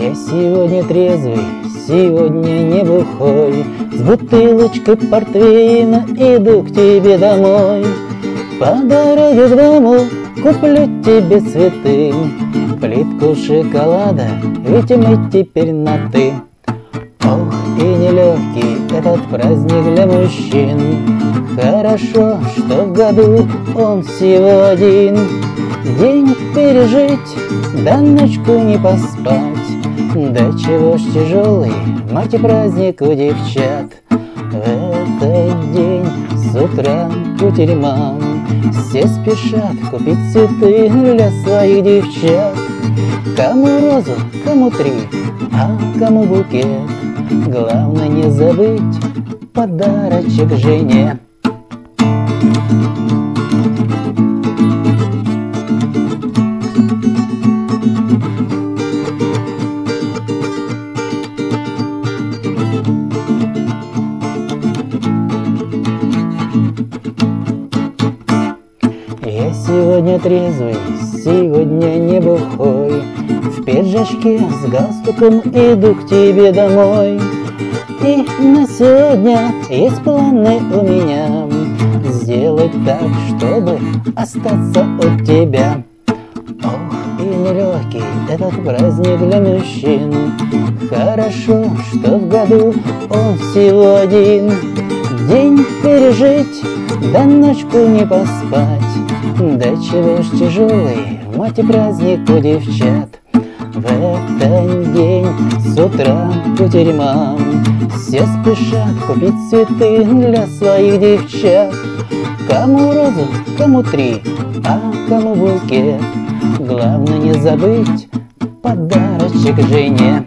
Я сегодня трезвый, сегодня не бухой С бутылочкой портвейна иду к тебе домой. По дороге к дому куплю тебе цветы. Плитку шоколада, ведь мы теперь на «ты» Ох, и нелегкий этот праздник для мужчин. Хорошо, что в году он всего один День пережить, да ночку не поспать. Да чего ж тяжелый, мать и праздник у девчат. В этот день с утра кутерьмам Все спешат купить цветы для своих девчат. Кому розу, кому три, а кому букет. Главное не забыть подарочек жене Я сегодня трезвый, сегодня не бухой В пиджачке с галстуком иду к тебе домой. И на сегодня есть планы у меня Сделать так, чтобы остаться от тебя. Ох, и нелегкий этот праздник для мужчин. Хорошо, что в году он всего один День пережить, да ночку не поспать. Да чего ж тяжелый, мать и праздник у девчат. В этот день с утра кутерьмам Все спешат купить цветы для своих девчат. Кому розу, кому три, а кому букет Главное не забыть подарочек жене